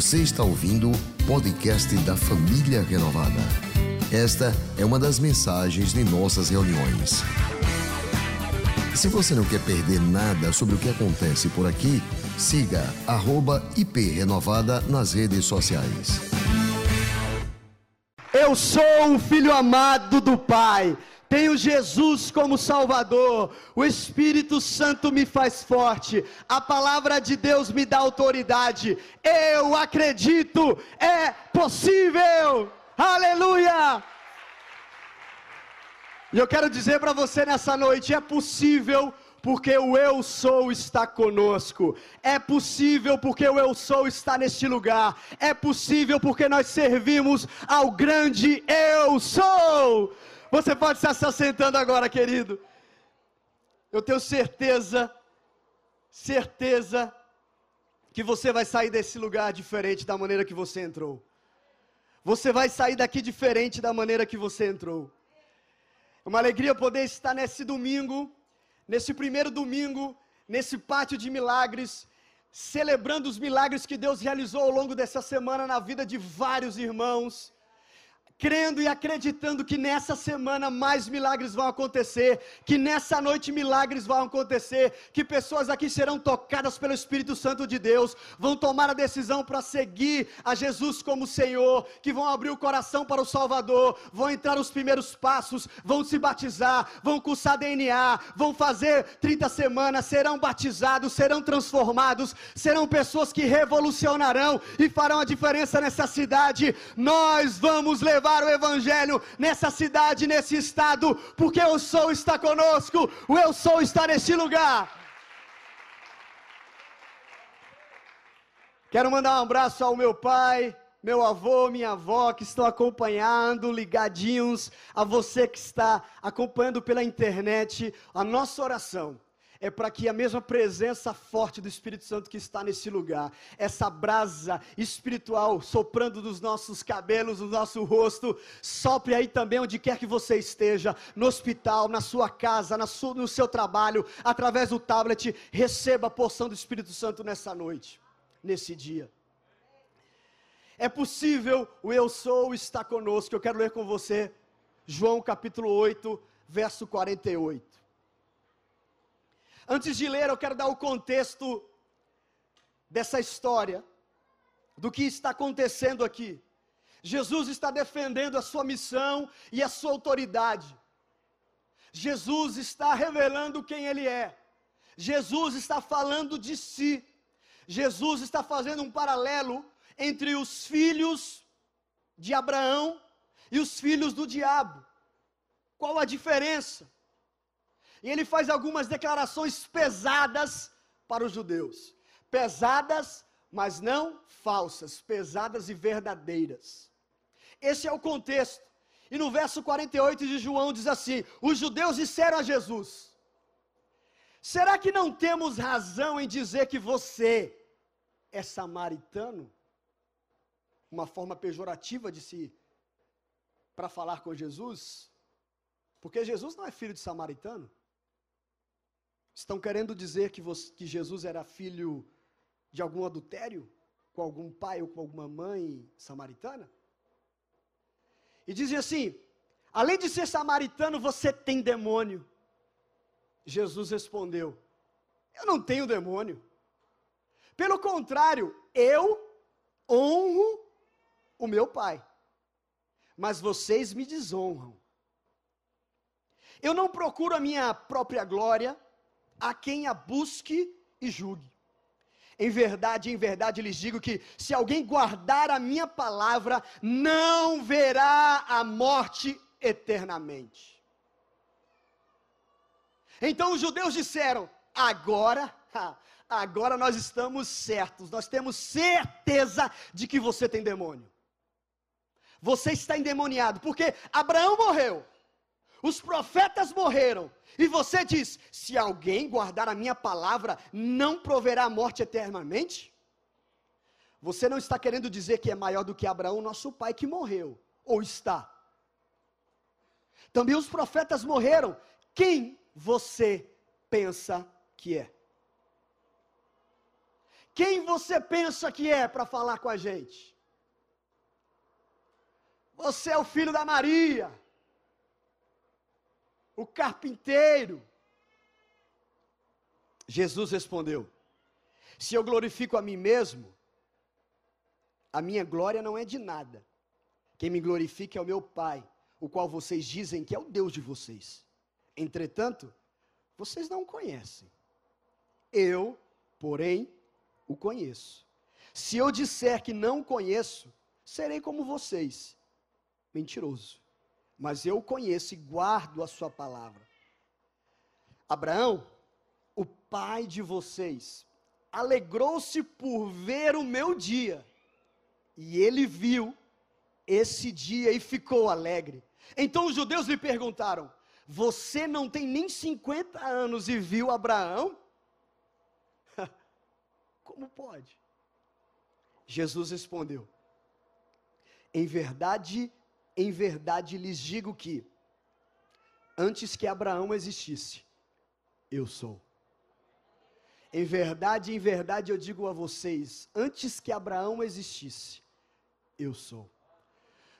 Você está ouvindo o podcast da Família Renovada. Esta é uma das mensagens de nossas reuniões. Se você não quer perder nada sobre o que acontece por aqui, siga @iprenovada nas redes sociais. Eu sou o filho amado do Pai. Tenho Jesus como Salvador, o Espírito Santo me faz forte, a palavra de Deus me dá autoridade. Eu acredito, é possível. Aleluia! E eu quero dizer para você nessa noite: é possível porque o eu sou está conosco. É possível porque o eu sou está neste lugar. É possível porque nós servimos ao grande eu sou. Você pode estar se assentando agora, querido. Eu tenho certeza, certeza, que você vai sair desse lugar diferente da maneira que você entrou. Você vai sair daqui diferente da maneira que você entrou. É uma alegria poder estar nesse domingo, nesse primeiro domingo, nesse pátio de milagres, celebrando os milagres que Deus realizou ao longo dessa semana na vida de vários irmãos crendo e acreditando que nessa semana mais milagres vão acontecer, que nessa noite milagres vão acontecer, que pessoas aqui serão tocadas pelo Espírito Santo de Deus, vão tomar a decisão para seguir a Jesus como Senhor, que vão abrir o coração para o Salvador, vão entrar os primeiros passos, vão se batizar, vão cursar DNA, vão fazer 30 semanas, serão batizados, serão transformados, serão pessoas que revolucionarão e farão a diferença nessa cidade. Nós vamos levar levar o Evangelho nessa cidade, nesse estado, porque o Sou está conosco, o Eu Sou está nesse lugar. Quero mandar um abraço ao meu pai, meu avô, minha avó que estão acompanhando, ligadinhos, a você que está acompanhando pela internet, a nossa oração é para que a mesma presença forte do Espírito Santo que está nesse lugar, essa brasa espiritual soprando dos nossos cabelos, no nosso rosto, sopre aí também onde quer que você esteja, no hospital, na sua casa, na sua, no seu trabalho, através do tablet, receba a porção do Espírito Santo nessa noite, nesse dia. É possível, o Eu Sou está conosco. Eu quero ler com você João capítulo 8, verso 48. Antes de ler, eu quero dar o contexto dessa história, do que está acontecendo aqui. Jesus está defendendo a sua missão e a sua autoridade. Jesus está revelando quem Ele é. Jesus está falando de si. Jesus está fazendo um paralelo entre os filhos de Abraão e os filhos do diabo. Qual a diferença? E ele faz algumas declarações pesadas para os judeus. Pesadas, mas não falsas, pesadas e verdadeiras. Esse é o contexto. E no verso 48 de João diz assim: Os judeus disseram a Jesus: Será que não temos razão em dizer que você é samaritano? Uma forma pejorativa de se para falar com Jesus? Porque Jesus não é filho de samaritano. Estão querendo dizer que, você, que Jesus era filho de algum adultério? Com algum pai ou com alguma mãe samaritana? E dizem assim: além de ser samaritano, você tem demônio. Jesus respondeu: Eu não tenho demônio. Pelo contrário, eu honro o meu pai, mas vocês me desonram. Eu não procuro a minha própria glória, a quem a busque e julgue. Em verdade, em verdade lhes digo que se alguém guardar a minha palavra, não verá a morte eternamente. Então os judeus disseram: agora, agora nós estamos certos, nós temos certeza de que você tem demônio. Você está endemoniado, porque Abraão morreu, os profetas morreram. E você diz: se alguém guardar a minha palavra, não proverá a morte eternamente? Você não está querendo dizer que é maior do que Abraão, nosso pai, que morreu. Ou está? Também os profetas morreram. Quem você pensa que é? Quem você pensa que é para falar com a gente? Você é o filho da Maria, o carpinteiro. Jesus respondeu: Se eu glorifico a mim mesmo, a minha glória não é de nada. Quem me glorifica é o meu Pai, o qual vocês dizem que é o Deus de vocês. Entretanto, vocês não o conhecem. Eu, porém, o conheço. Se eu disser que não o conheço, serei como vocês. Mentiroso. Mas eu conheço e guardo a sua palavra. Abraão, o pai de vocês, alegrou-se por ver o meu dia. E ele viu esse dia e ficou alegre. Então os judeus lhe perguntaram: Você não tem nem 50 anos e viu Abraão? Como pode? Jesus respondeu: Em verdade, em verdade lhes digo que, antes que Abraão existisse, eu sou. Em verdade, em verdade eu digo a vocês: antes que Abraão existisse, eu sou.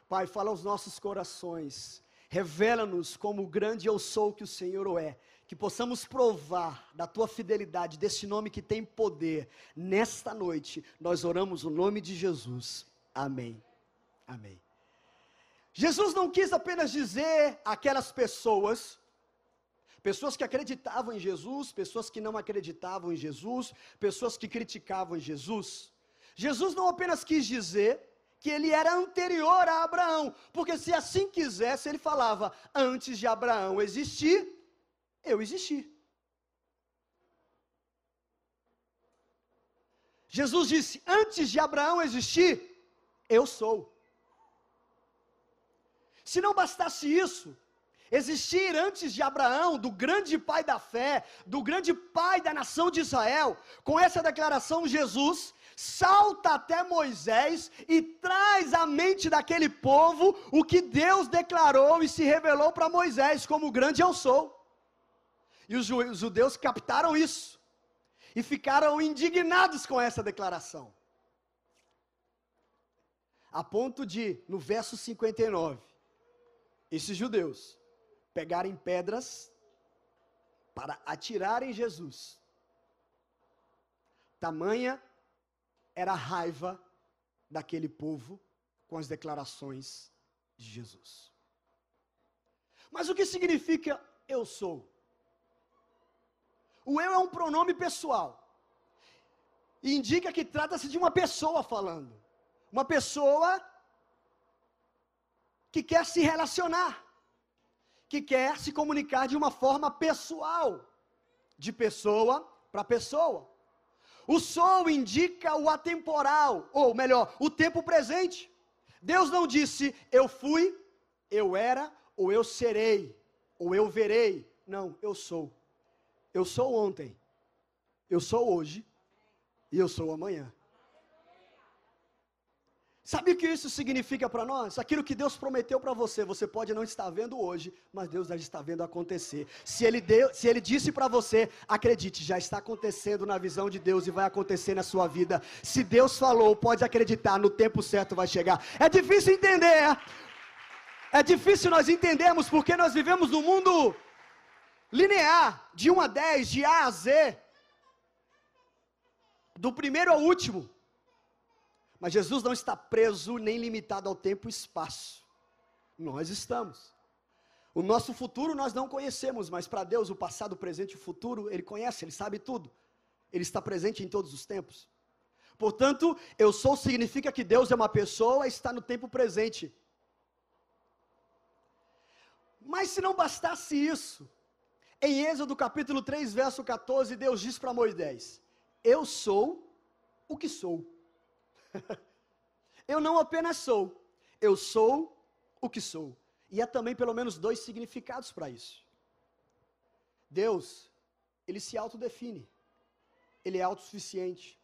Pai, fala aos nossos corações, revela-nos como o grande eu sou que o Senhor é, que possamos provar da tua fidelidade, desse nome que tem poder. Nesta noite, nós oramos o nome de Jesus. Amém. Amém. Jesus não quis apenas dizer aquelas pessoas, pessoas que acreditavam em Jesus, pessoas que não acreditavam em Jesus, pessoas que criticavam Jesus. Jesus não apenas quis dizer que ele era anterior a Abraão, porque se assim quisesse, ele falava: antes de Abraão existir, eu existi. Jesus disse: antes de Abraão existir, eu sou. Se não bastasse isso, existir antes de Abraão, do grande pai da fé, do grande pai da nação de Israel, com essa declaração, Jesus salta até Moisés e traz à mente daquele povo o que Deus declarou e se revelou para Moisés como grande eu sou. E os judeus captaram isso e ficaram indignados com essa declaração. A ponto de, no verso 59, esses judeus pegarem pedras para atirar em Jesus. Tamanha era a raiva daquele povo com as declarações de Jesus. Mas o que significa eu sou? O eu é um pronome pessoal. E indica que trata-se de uma pessoa falando. Uma pessoa que quer se relacionar, que quer se comunicar de uma forma pessoal, de pessoa para pessoa. O sou indica o atemporal, ou melhor, o tempo presente. Deus não disse eu fui, eu era, ou eu serei, ou eu verei. Não, eu sou. Eu sou ontem, eu sou hoje e eu sou amanhã. Sabe o que isso significa para nós? Aquilo que Deus prometeu para você, você pode não estar vendo hoje, mas Deus já está vendo acontecer. Se Ele, deu, se ele disse para você, acredite, já está acontecendo na visão de Deus e vai acontecer na sua vida. Se Deus falou, pode acreditar, no tempo certo vai chegar. É difícil entender, é, é difícil nós entendermos porque nós vivemos num mundo linear, de 1 a 10, de A a Z, do primeiro ao último. Mas Jesus não está preso nem limitado ao tempo e espaço. Nós estamos. O nosso futuro nós não conhecemos, mas para Deus o passado, o presente e o futuro, Ele conhece, Ele sabe tudo. Ele está presente em todos os tempos. Portanto, eu sou significa que Deus é uma pessoa e está no tempo presente. Mas se não bastasse isso, em Êxodo capítulo 3, verso 14, Deus diz para Moisés: Eu sou o que sou. eu não apenas sou, eu sou o que sou. E há também pelo menos dois significados para isso. Deus, ele se autodefine. Ele é autossuficiente.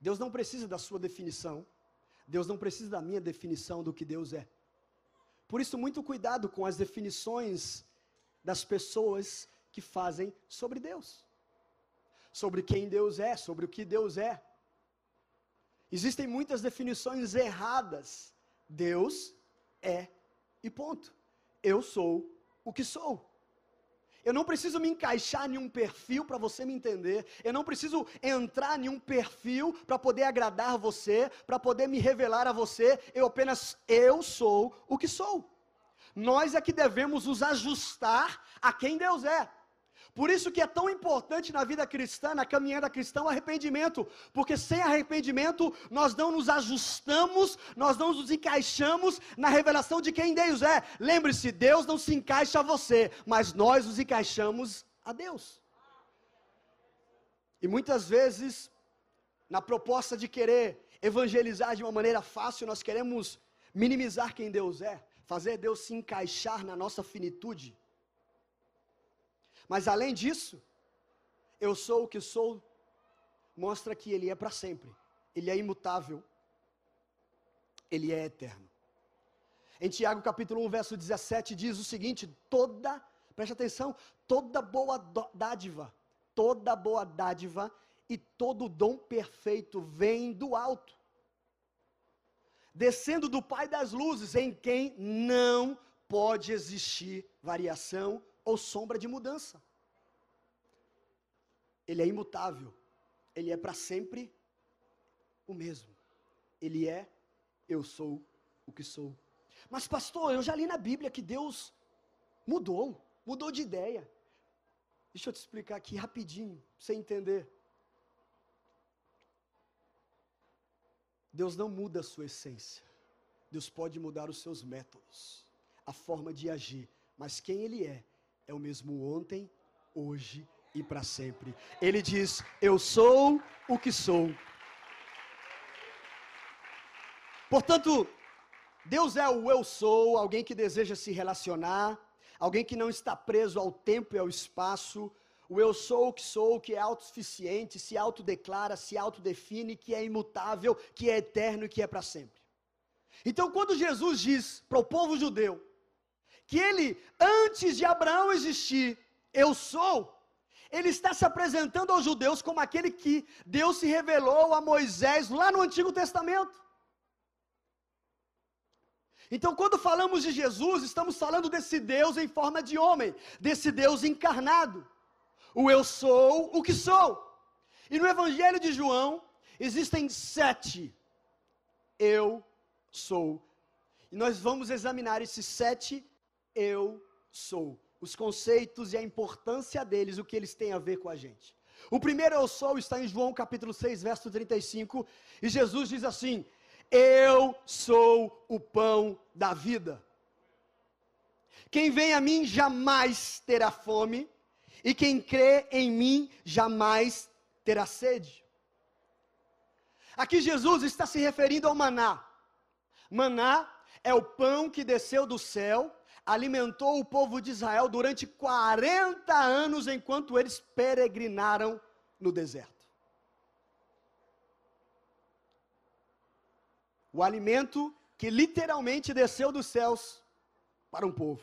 Deus não precisa da sua definição. Deus não precisa da minha definição do que Deus é. Por isso, muito cuidado com as definições das pessoas que fazem sobre Deus. sobre quem Deus é, sobre o que Deus é. Existem muitas definições erradas. Deus é e ponto. Eu sou o que sou. Eu não preciso me encaixar em um perfil para você me entender. Eu não preciso entrar em um perfil para poder agradar você, para poder me revelar a você. Eu apenas eu sou o que sou. Nós é que devemos nos ajustar a quem Deus é. Por isso que é tão importante na vida cristã, na caminhada cristã, o arrependimento, porque sem arrependimento nós não nos ajustamos, nós não nos encaixamos na revelação de quem Deus é. Lembre-se, Deus não se encaixa a você, mas nós nos encaixamos a Deus. E muitas vezes, na proposta de querer evangelizar de uma maneira fácil, nós queremos minimizar quem Deus é, fazer Deus se encaixar na nossa finitude. Mas além disso, eu sou o que sou, mostra que Ele é para sempre, Ele é imutável, Ele é eterno. Em Tiago capítulo 1, verso 17, diz o seguinte: toda, preste atenção, toda boa dádiva, toda boa dádiva e todo dom perfeito vem do alto, descendo do Pai das luzes, em quem não pode existir variação ou sombra de mudança. Ele é imutável. Ele é para sempre o mesmo. Ele é eu sou o que sou. Mas pastor, eu já li na Bíblia que Deus mudou, mudou de ideia. Deixa eu te explicar aqui rapidinho, para você entender. Deus não muda a sua essência. Deus pode mudar os seus métodos, a forma de agir, mas quem Ele é, é o mesmo ontem, hoje e para sempre. Ele diz: Eu sou o que sou. Portanto, Deus é o eu sou, alguém que deseja se relacionar, alguém que não está preso ao tempo e ao espaço. O eu sou o que sou, que é autossuficiente, se autodeclara, se autodefine, que é imutável, que é eterno e que é para sempre. Então, quando Jesus diz para o povo judeu que ele, antes de Abraão existir, eu sou, ele está se apresentando aos judeus como aquele que Deus se revelou a Moisés lá no Antigo Testamento. Então, quando falamos de Jesus, estamos falando desse Deus em forma de homem, desse Deus encarnado. O eu sou o que sou. E no Evangelho de João, existem sete eu sou. E nós vamos examinar esses sete eu sou. Os conceitos e a importância deles, o que eles têm a ver com a gente. O primeiro eu sou está em João capítulo 6, verso 35, e Jesus diz assim: Eu sou o pão da vida. Quem vem a mim jamais terá fome, e quem crê em mim jamais terá sede. Aqui Jesus está se referindo ao maná. Maná é o pão que desceu do céu alimentou o povo de Israel durante 40 anos enquanto eles peregrinaram no deserto. O alimento que literalmente desceu dos céus para um povo.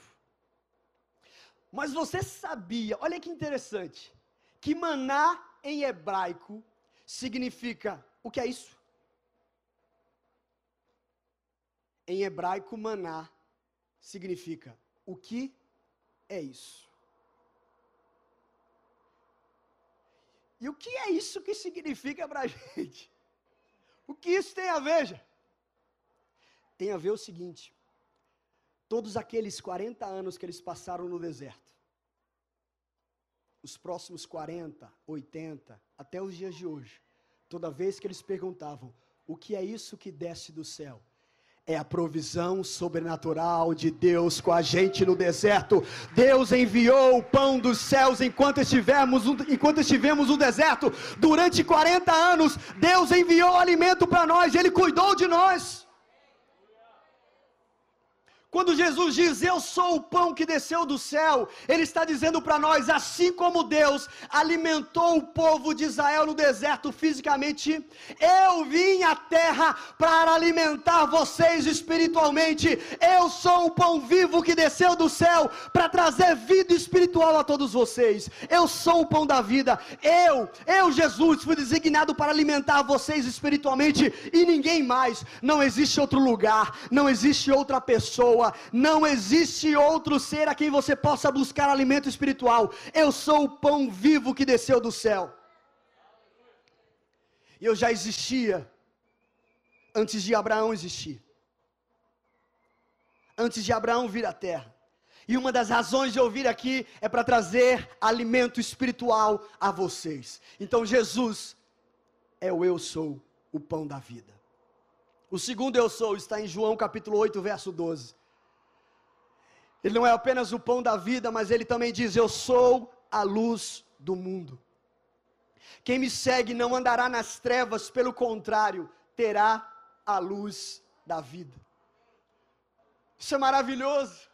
Mas você sabia, olha que interessante, que maná em hebraico significa o que é isso? Em hebraico, maná significa o que é isso? E o que é isso que significa para a gente? O que isso tem a ver? Tem a ver o seguinte: todos aqueles 40 anos que eles passaram no deserto, os próximos 40, 80, até os dias de hoje, toda vez que eles perguntavam: o que é isso que desce do céu? É a provisão sobrenatural de Deus com a gente no deserto. Deus enviou o pão dos céus enquanto estivemos, enquanto estivemos no deserto. Durante 40 anos, Deus enviou alimento para nós, Ele cuidou de nós. Quando Jesus diz, Eu sou o pão que desceu do céu, Ele está dizendo para nós, assim como Deus alimentou o povo de Israel no deserto fisicamente, eu vim à terra para alimentar vocês espiritualmente. Eu sou o pão vivo que desceu do céu para trazer vida espiritual a todos vocês. Eu sou o pão da vida. Eu, eu, Jesus, fui designado para alimentar vocês espiritualmente e ninguém mais. Não existe outro lugar, não existe outra pessoa não existe outro ser a quem você possa buscar alimento espiritual. Eu sou o pão vivo que desceu do céu. E eu já existia antes de Abraão existir. Antes de Abraão vir à terra. E uma das razões de eu vir aqui é para trazer alimento espiritual a vocês. Então Jesus é o eu sou, o pão da vida. O segundo eu sou está em João capítulo 8, verso 12. Ele não é apenas o pão da vida, mas ele também diz: Eu sou a luz do mundo. Quem me segue não andará nas trevas, pelo contrário, terá a luz da vida. Isso é maravilhoso.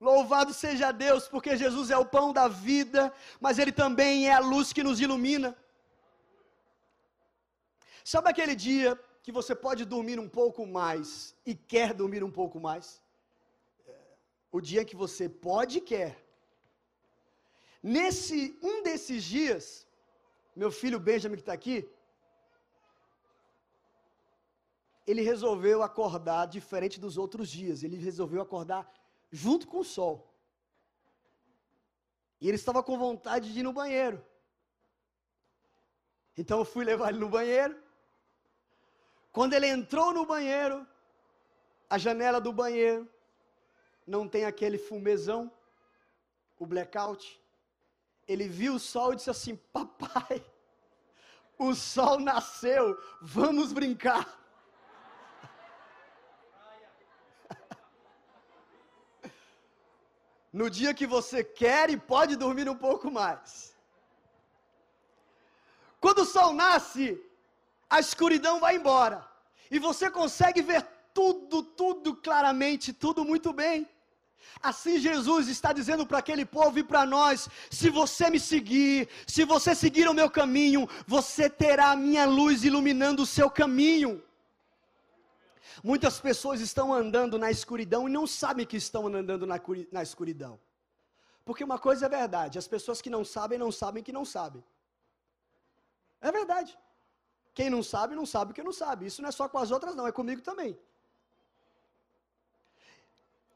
Louvado seja Deus, porque Jesus é o pão da vida, mas Ele também é a luz que nos ilumina. Sabe aquele dia que você pode dormir um pouco mais e quer dormir um pouco mais? O dia que você pode e quer. Nesse um desses dias, meu filho Benjamin que está aqui, ele resolveu acordar diferente dos outros dias. Ele resolveu acordar junto com o sol. E ele estava com vontade de ir no banheiro. Então eu fui levar ele no banheiro. Quando ele entrou no banheiro, a janela do banheiro não tem aquele fumezão, o blackout. Ele viu o sol e disse assim: Papai, o sol nasceu, vamos brincar. No dia que você quer e pode dormir um pouco mais. Quando o sol nasce, a escuridão vai embora. E você consegue ver tudo, tudo claramente, tudo muito bem. Assim Jesus está dizendo para aquele povo e para nós: se você me seguir, se você seguir o meu caminho, você terá a minha luz iluminando o seu caminho. Muitas pessoas estão andando na escuridão e não sabem que estão andando na, na escuridão. Porque uma coisa é verdade: as pessoas que não sabem, não sabem que não sabem. É verdade. Quem não sabe, não sabe que não sabe. Isso não é só com as outras, não, é comigo também.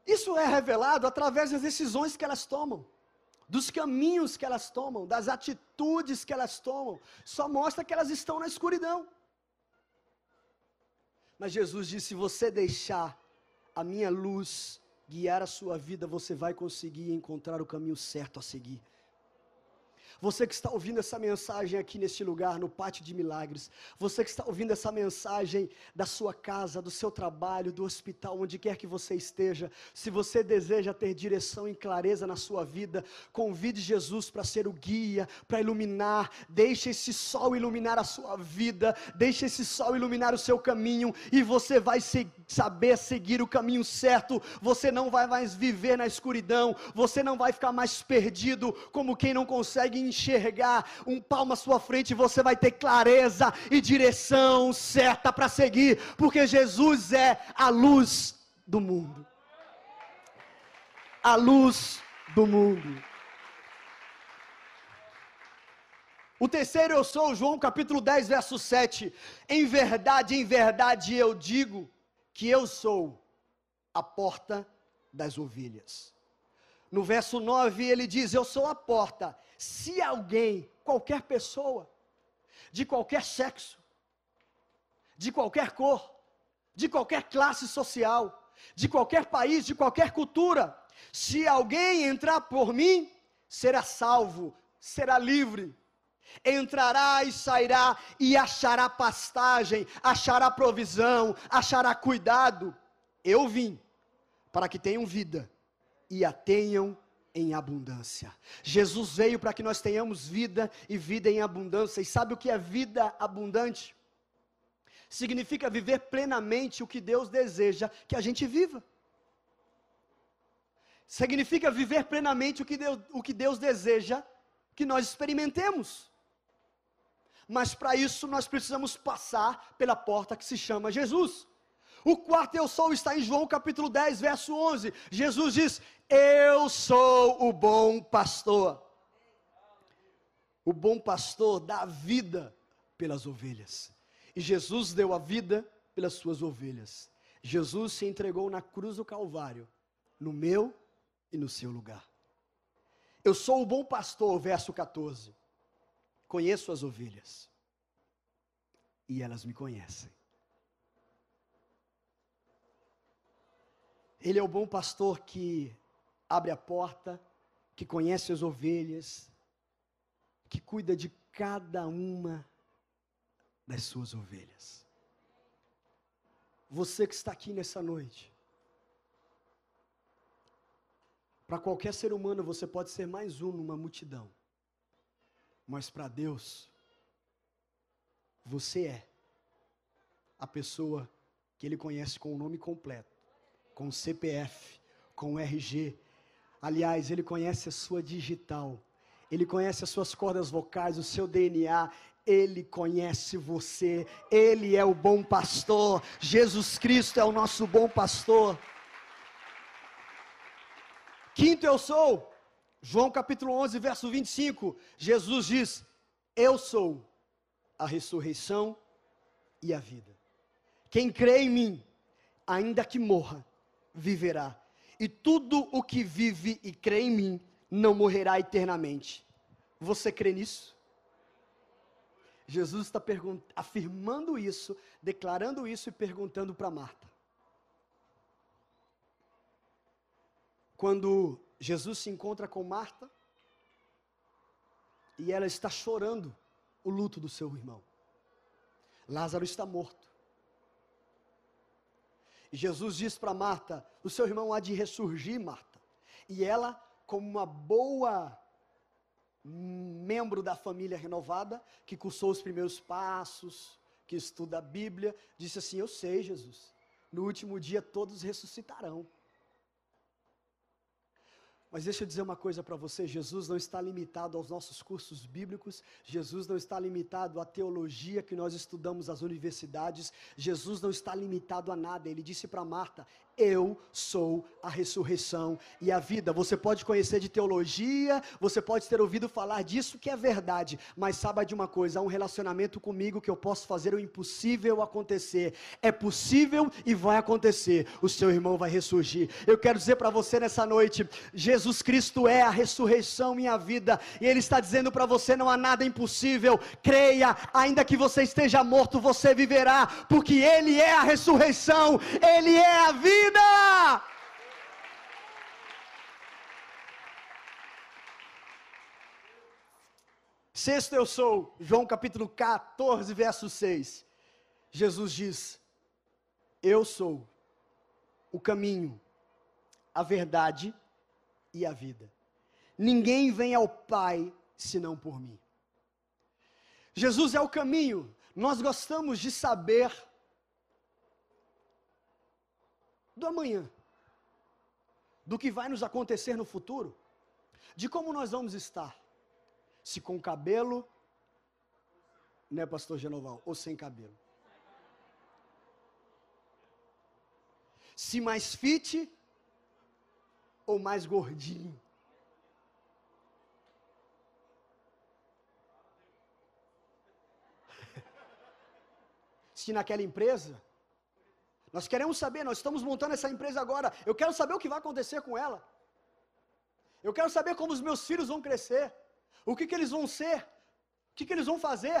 Isso é revelado através das decisões que elas tomam, dos caminhos que elas tomam, das atitudes que elas tomam. Só mostra que elas estão na escuridão. Mas Jesus disse: se você deixar a minha luz guiar a sua vida, você vai conseguir encontrar o caminho certo a seguir. Você que está ouvindo essa mensagem aqui neste lugar, no Pátio de Milagres, você que está ouvindo essa mensagem da sua casa, do seu trabalho, do hospital, onde quer que você esteja, se você deseja ter direção e clareza na sua vida, convide Jesus para ser o guia, para iluminar, deixe esse sol iluminar a sua vida, deixe esse sol iluminar o seu caminho e você vai se, saber seguir o caminho certo, você não vai mais viver na escuridão, você não vai ficar mais perdido como quem não consegue enxergar um palmo à sua frente, você vai ter clareza e direção certa para seguir, porque Jesus é a luz do mundo. A luz do mundo. O terceiro eu sou, João capítulo 10, verso 7. Em verdade, em verdade eu digo que eu sou a porta das ovelhas. No verso 9 ele diz: Eu sou a porta. Se alguém, qualquer pessoa, de qualquer sexo, de qualquer cor, de qualquer classe social, de qualquer país, de qualquer cultura, se alguém entrar por mim, será salvo, será livre. Entrará e sairá e achará pastagem, achará provisão, achará cuidado. Eu vim para que tenham vida e a tenham em abundância. Jesus veio para que nós tenhamos vida e vida em abundância. E sabe o que é vida abundante? Significa viver plenamente o que Deus deseja que a gente viva. significa viver plenamente o que Deus, o que Deus deseja que nós experimentemos. Mas para isso nós precisamos passar pela porta que se chama Jesus. O quarto eu sou está em João capítulo 10, verso 11. Jesus diz: Eu sou o bom pastor. O bom pastor dá a vida pelas ovelhas. E Jesus deu a vida pelas suas ovelhas. Jesus se entregou na cruz do Calvário, no meu e no seu lugar. Eu sou o bom pastor, verso 14. Conheço as ovelhas. E elas me conhecem. Ele é o bom pastor que abre a porta, que conhece as ovelhas, que cuida de cada uma das suas ovelhas. Você que está aqui nessa noite, para qualquer ser humano você pode ser mais um numa multidão, mas para Deus, você é a pessoa que Ele conhece com o nome completo, com CPF, com RG. Aliás, Ele conhece a sua digital, Ele conhece as suas cordas vocais, o seu DNA, ele conhece você, Ele é o bom pastor, Jesus Cristo é o nosso bom pastor. Quinto eu sou, João capítulo 11, verso 25, Jesus diz: Eu sou a ressurreição e a vida. Quem crê em mim, ainda que morra, viverá. E tudo o que vive e crê em mim não morrerá eternamente. Você crê nisso? Jesus está afirmando isso, declarando isso e perguntando para Marta. Quando Jesus se encontra com Marta, e ela está chorando o luto do seu irmão. Lázaro está morto. Jesus diz para Marta: O seu irmão há de ressurgir, Marta. E ela, como uma boa membro da família renovada, que cursou os primeiros passos, que estuda a Bíblia, disse assim: Eu sei, Jesus, no último dia todos ressuscitarão. Mas deixa eu dizer uma coisa para você: Jesus não está limitado aos nossos cursos bíblicos, Jesus não está limitado à teologia que nós estudamos nas universidades, Jesus não está limitado a nada. Ele disse para Marta: eu sou a ressurreição e a vida. Você pode conhecer de teologia, você pode ter ouvido falar disso que é verdade, mas saiba de uma coisa: há um relacionamento comigo que eu posso fazer o impossível acontecer. É possível e vai acontecer. O seu irmão vai ressurgir. Eu quero dizer para você nessa noite: Jesus Cristo é a ressurreição e a vida, e Ele está dizendo para você: não há nada impossível. Creia, ainda que você esteja morto, você viverá, porque Ele é a ressurreição, Ele é a vida vida. Sexto eu sou, João capítulo 14, verso 6. Jesus diz: Eu sou o caminho, a verdade e a vida. Ninguém vem ao Pai senão por mim. Jesus é o caminho. Nós gostamos de saber do amanhã, do que vai nos acontecer no futuro, de como nós vamos estar, se com cabelo, né, Pastor Genoval, ou sem cabelo. Se mais fit ou mais gordinho. Se naquela empresa nós queremos saber, nós estamos montando essa empresa agora. Eu quero saber o que vai acontecer com ela. Eu quero saber como os meus filhos vão crescer. O que, que eles vão ser. O que, que eles vão fazer.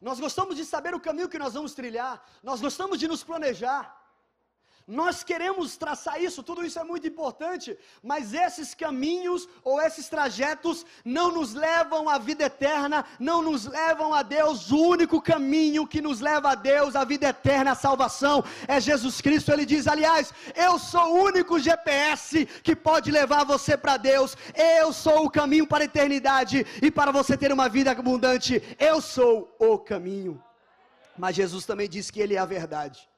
Nós gostamos de saber o caminho que nós vamos trilhar. Nós gostamos de nos planejar. Nós queremos traçar isso, tudo isso é muito importante, mas esses caminhos ou esses trajetos não nos levam à vida eterna, não nos levam a Deus. O único caminho que nos leva a Deus, a vida eterna, a salvação, é Jesus Cristo. Ele diz: aliás, eu sou o único GPS que pode levar você para Deus, eu sou o caminho para a eternidade e para você ter uma vida abundante, eu sou o caminho. Mas Jesus também diz que Ele é a verdade.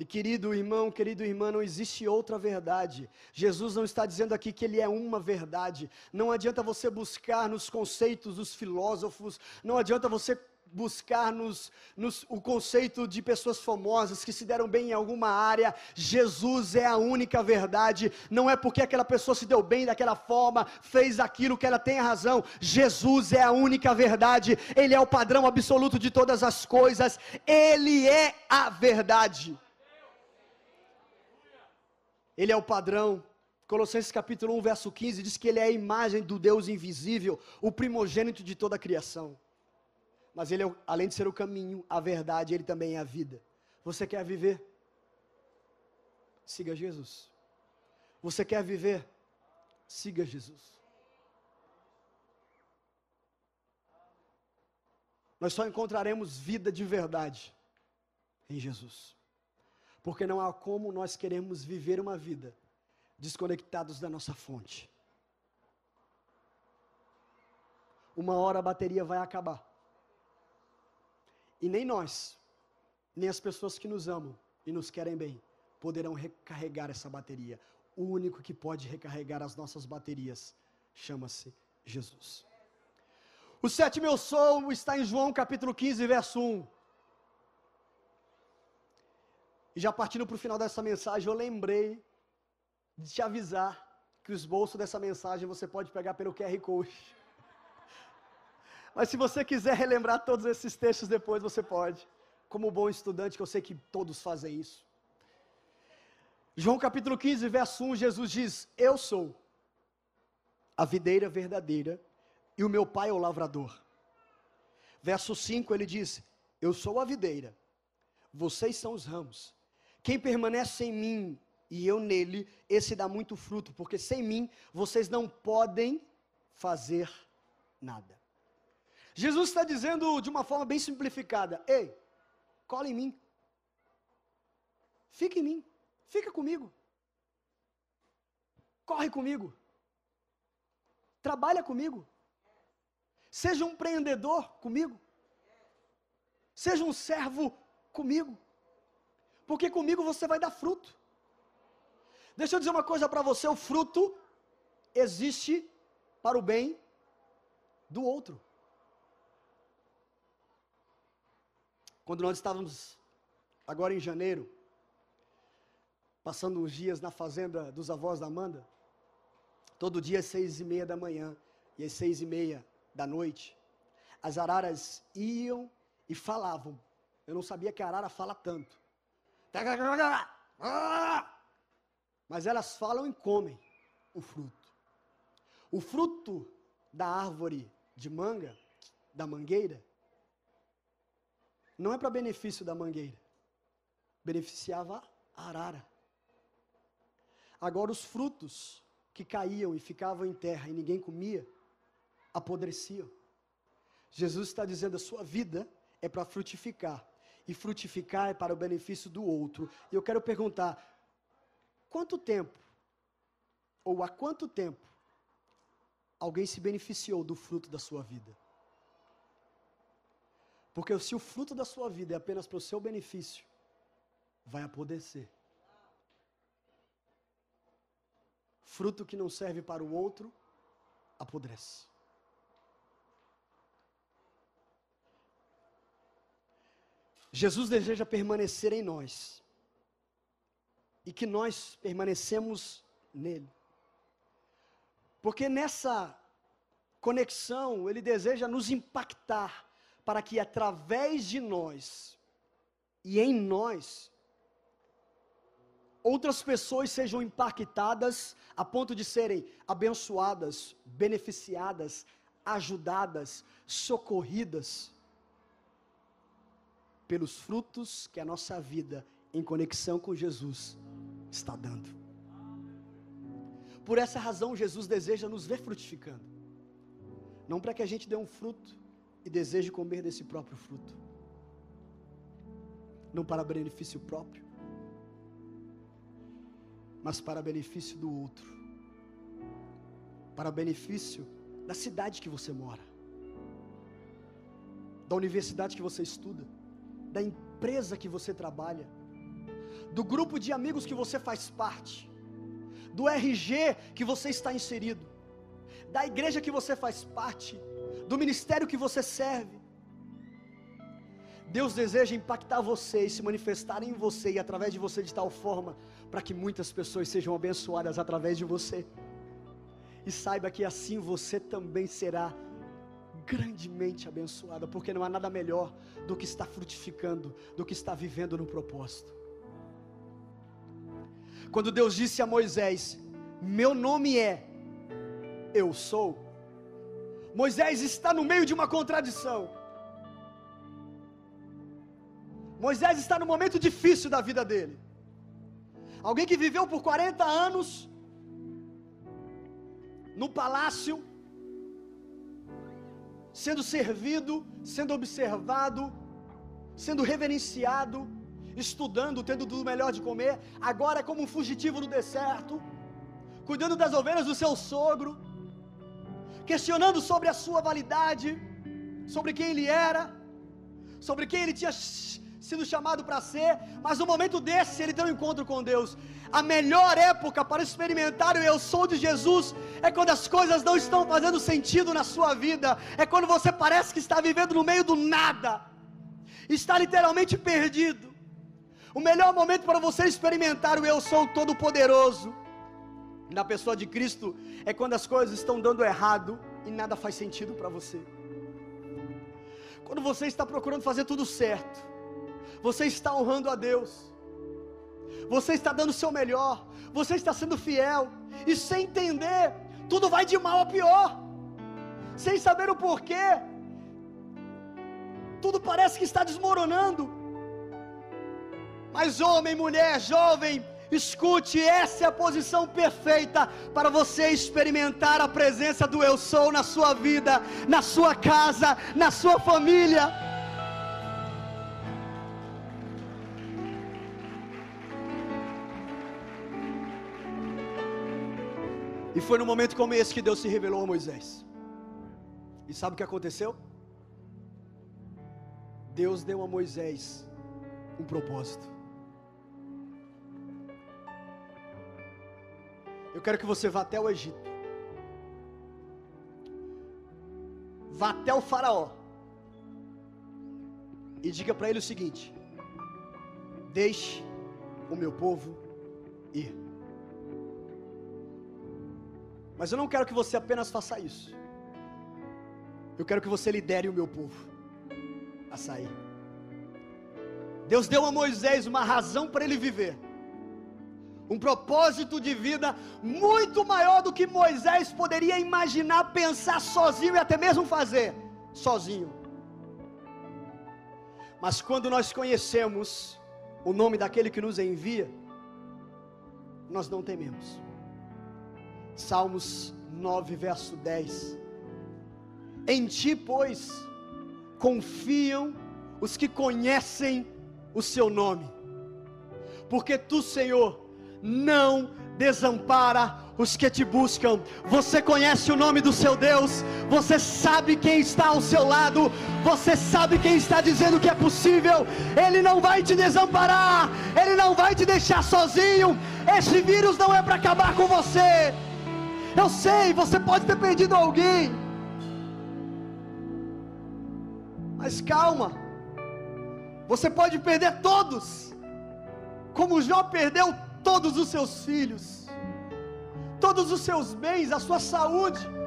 E querido irmão, querido irmã, não existe outra verdade. Jesus não está dizendo aqui que ele é uma verdade. Não adianta você buscar nos conceitos dos filósofos, não adianta você buscar nos, nos, o conceito de pessoas famosas que se deram bem em alguma área. Jesus é a única verdade. Não é porque aquela pessoa se deu bem daquela forma, fez aquilo que ela tem a razão. Jesus é a única verdade. Ele é o padrão absoluto de todas as coisas. Ele é a verdade. Ele é o padrão. Colossenses capítulo 1, verso 15 diz que ele é a imagem do Deus invisível, o primogênito de toda a criação. Mas ele é, além de ser o caminho, a verdade, ele também é a vida. Você quer viver? Siga Jesus. Você quer viver? Siga Jesus. Nós só encontraremos vida de verdade em Jesus. Porque não há como nós queremos viver uma vida desconectados da nossa fonte. Uma hora a bateria vai acabar. E nem nós, nem as pessoas que nos amam e nos querem bem, poderão recarregar essa bateria. O único que pode recarregar as nossas baterias chama-se Jesus. O sétimo eu sou está em João capítulo 15, verso 1. E já partindo para o final dessa mensagem, eu lembrei de te avisar que os bolsos dessa mensagem você pode pegar pelo QR Code. Mas se você quiser relembrar todos esses textos depois, você pode. Como bom estudante, que eu sei que todos fazem isso. João capítulo 15, verso 1, Jesus diz: Eu sou a videira verdadeira e o meu pai é o lavrador. Verso 5 ele diz: Eu sou a videira, vocês são os ramos. Quem permanece em mim e eu nele, esse dá muito fruto, porque sem mim vocês não podem fazer nada. Jesus está dizendo de uma forma bem simplificada: Ei, cola em mim, fica em mim, fica comigo, corre comigo, trabalha comigo, seja um empreendedor comigo, seja um servo comigo porque comigo você vai dar fruto. Deixa eu dizer uma coisa para você: o fruto existe para o bem do outro. Quando nós estávamos, agora em janeiro, passando uns dias na fazenda dos avós da Amanda, todo dia às seis e meia da manhã e às seis e meia da noite, as araras iam e falavam. Eu não sabia que a arara fala tanto. Mas elas falam e comem o fruto. O fruto da árvore de manga, da mangueira, não é para benefício da mangueira. Beneficiava a arara. Agora, os frutos que caíam e ficavam em terra e ninguém comia, apodreciam. Jesus está dizendo: a sua vida é para frutificar e frutificar é para o benefício do outro. E eu quero perguntar: quanto tempo, ou há quanto tempo, alguém se beneficiou do fruto da sua vida? Porque se o fruto da sua vida é apenas para o seu benefício, vai apodrecer. Fruto que não serve para o outro, apodrece. Jesus deseja permanecer em nós e que nós permanecemos nele. Porque nessa conexão, ele deseja nos impactar para que através de nós e em nós outras pessoas sejam impactadas a ponto de serem abençoadas, beneficiadas, ajudadas, socorridas pelos frutos que a nossa vida em conexão com Jesus está dando. Por essa razão, Jesus deseja nos ver frutificando. Não para que a gente dê um fruto e deseje comer desse próprio fruto. Não para benefício próprio, mas para benefício do outro. Para benefício da cidade que você mora, da universidade que você estuda da empresa que você trabalha, do grupo de amigos que você faz parte, do RG que você está inserido, da igreja que você faz parte, do ministério que você serve. Deus deseja impactar você e se manifestar em você e através de você de tal forma para que muitas pessoas sejam abençoadas através de você. E saiba que assim você também será grandemente abençoada, porque não há nada melhor do que estar frutificando, do que estar vivendo no propósito. Quando Deus disse a Moisés: Meu nome é Eu sou. Moisés está no meio de uma contradição. Moisés está no momento difícil da vida dele. Alguém que viveu por 40 anos no palácio, sendo servido, sendo observado, sendo reverenciado, estudando, tendo tudo melhor de comer, agora como um fugitivo no deserto, cuidando das ovelhas do seu sogro, questionando sobre a sua validade, sobre quem ele era, sobre quem ele tinha sido chamado para ser, mas no momento desse ele tem um encontro com Deus. A melhor época para experimentar o eu sou de Jesus é quando as coisas não estão fazendo sentido na sua vida, é quando você parece que está vivendo no meio do nada, está literalmente perdido. O melhor momento para você experimentar o eu sou todo-poderoso na pessoa de Cristo é quando as coisas estão dando errado e nada faz sentido para você. Quando você está procurando fazer tudo certo, você está honrando a Deus, você está dando o seu melhor, você está sendo fiel, e sem entender, tudo vai de mal a pior, sem saber o porquê, tudo parece que está desmoronando. Mas, homem, mulher, jovem, escute, essa é a posição perfeita para você experimentar a presença do Eu Sou na sua vida, na sua casa, na sua família. E foi no momento como esse que Deus se revelou a Moisés. E sabe o que aconteceu? Deus deu a Moisés um propósito. Eu quero que você vá até o Egito. Vá até o Faraó. E diga para ele o seguinte: Deixe o meu povo ir. Mas eu não quero que você apenas faça isso. Eu quero que você lidere o meu povo a sair. Deus deu a Moisés uma razão para ele viver. Um propósito de vida muito maior do que Moisés poderia imaginar, pensar sozinho e até mesmo fazer sozinho. Mas quando nós conhecemos o nome daquele que nos envia, nós não tememos. Salmos 9, verso 10. Em ti, pois, confiam os que conhecem o seu nome, porque tu, Senhor, não desampara os que te buscam. Você conhece o nome do seu Deus, você sabe quem está ao seu lado, você sabe quem está dizendo que é possível. Ele não vai te desamparar, ele não vai te deixar sozinho. Esse vírus não é para acabar com você. Eu sei, você pode ter perdido alguém. Mas calma. Você pode perder todos. Como Jó perdeu todos os seus filhos, todos os seus bens, a sua saúde.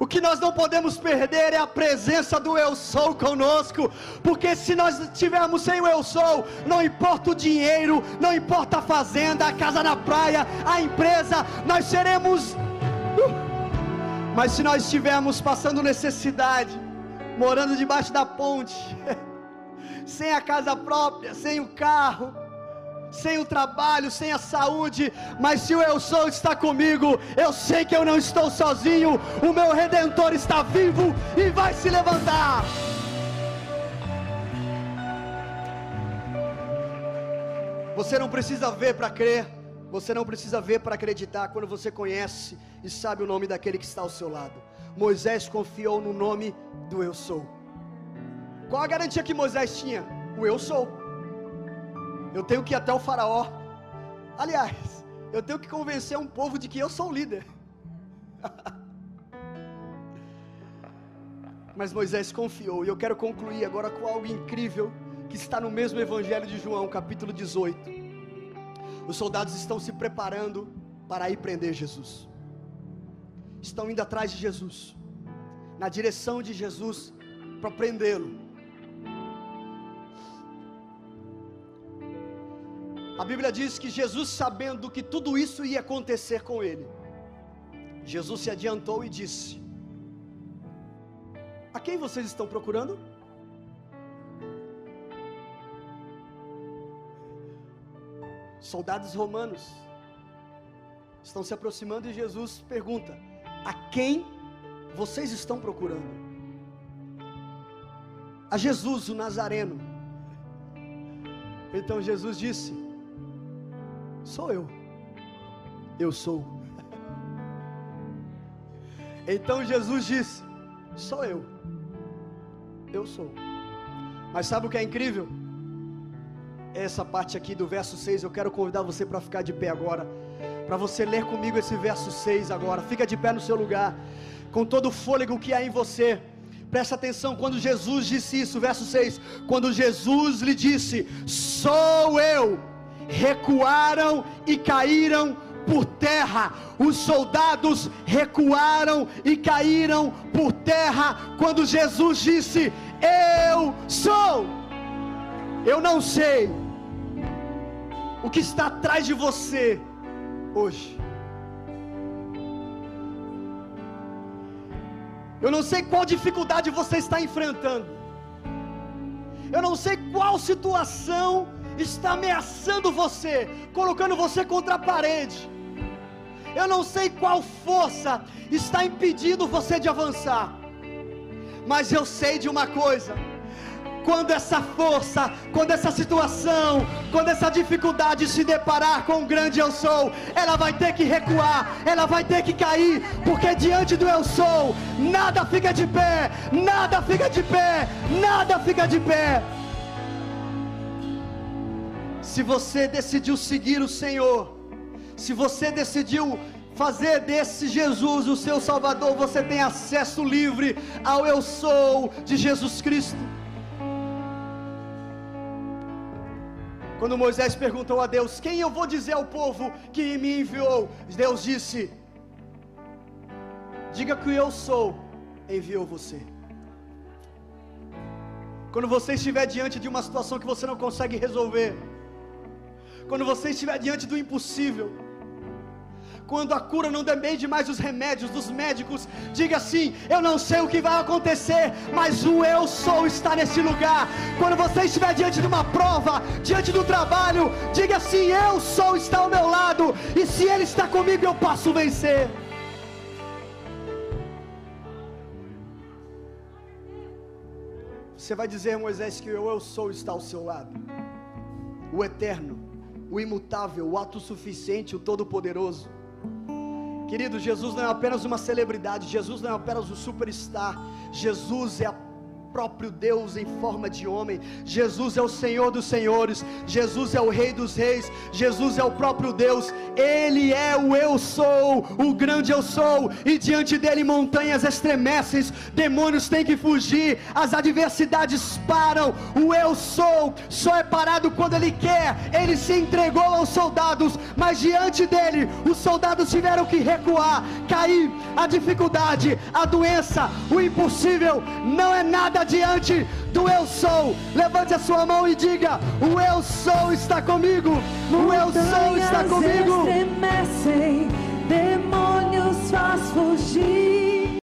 O que nós não podemos perder é a presença do Eu Sou conosco, porque se nós estivermos sem o Eu Sou, não importa o dinheiro, não importa a fazenda, a casa na praia, a empresa, nós seremos. Uh, mas se nós estivermos passando necessidade, morando debaixo da ponte, sem a casa própria, sem o carro, sem o trabalho, sem a saúde, mas se o eu sou está comigo, eu sei que eu não estou sozinho, o meu redentor está vivo e vai se levantar. Você não precisa ver para crer, você não precisa ver para acreditar quando você conhece e sabe o nome daquele que está ao seu lado. Moisés confiou no nome do eu sou. Qual a garantia que Moisés tinha? O eu sou. Eu tenho que ir até o Faraó. Aliás, eu tenho que convencer um povo de que eu sou o líder. Mas Moisés confiou, e eu quero concluir agora com algo incrível que está no mesmo Evangelho de João, capítulo 18. Os soldados estão se preparando para ir prender Jesus, estão indo atrás de Jesus, na direção de Jesus, para prendê-lo. A Bíblia diz que Jesus, sabendo que tudo isso ia acontecer com ele, Jesus se adiantou e disse: a quem vocês estão procurando? Soldados romanos estão se aproximando e Jesus pergunta: A quem vocês estão procurando? A Jesus, o Nazareno. Então Jesus disse: Sou eu. Eu sou. Então Jesus disse: Sou eu eu sou. Mas sabe o que é incrível? Essa parte aqui do verso 6, eu quero convidar você para ficar de pé agora. Para você ler comigo esse verso 6 agora. Fica de pé no seu lugar. Com todo o fôlego que há em você. Presta atenção quando Jesus disse isso, verso 6. Quando Jesus lhe disse: Sou eu. Recuaram e caíram por terra. Os soldados recuaram e caíram por terra quando Jesus disse: Eu sou. Eu não sei o que está atrás de você hoje. Eu não sei qual dificuldade você está enfrentando. Eu não sei qual situação está ameaçando você, colocando você contra a parede. Eu não sei qual força está impedindo você de avançar, mas eu sei de uma coisa: quando essa força, quando essa situação, quando essa dificuldade se deparar com o grande eu sou, ela vai ter que recuar, ela vai ter que cair, porque diante do eu sou, nada fica de pé, nada fica de pé, nada fica de pé. Se você decidiu seguir o Senhor, se você decidiu fazer desse Jesus o seu Salvador, você tem acesso livre ao Eu Sou de Jesus Cristo. Quando Moisés perguntou a Deus: Quem eu vou dizer ao povo que me enviou? Deus disse: Diga que eu sou enviou você. Quando você estiver diante de uma situação que você não consegue resolver, quando você estiver diante do impossível, quando a cura não depende mais dos remédios, dos médicos, diga assim: Eu não sei o que vai acontecer, mas o eu sou está nesse lugar. Quando você estiver diante de uma prova, diante do trabalho, diga assim: Eu sou está ao meu lado, e se Ele está comigo, eu posso vencer. Você vai dizer, Moisés, que o eu sou está ao seu lado, o eterno, o imutável, o autossuficiente, o todo-poderoso. Querido, Jesus não é apenas uma celebridade, Jesus não é apenas um superstar, Jesus é a próprio Deus em forma de homem. Jesus é o Senhor dos senhores, Jesus é o Rei dos reis, Jesus é o próprio Deus. Ele é o eu sou, o grande eu sou, e diante dele montanhas estremecem, demônios têm que fugir, as adversidades param. O eu sou só é parado quando ele quer. Ele se entregou aos soldados, mas diante dele os soldados tiveram que recuar, cair. A dificuldade, a doença, o impossível não é nada diante do eu sou. Levante a sua mão e diga: O eu sou está comigo. O eu sou está comigo. Estremecem, demônios faz fugir.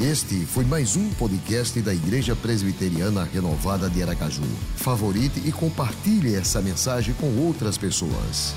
Este foi mais um podcast da Igreja Presbiteriana Renovada de Aracaju. Favorite e compartilhe essa mensagem com outras pessoas.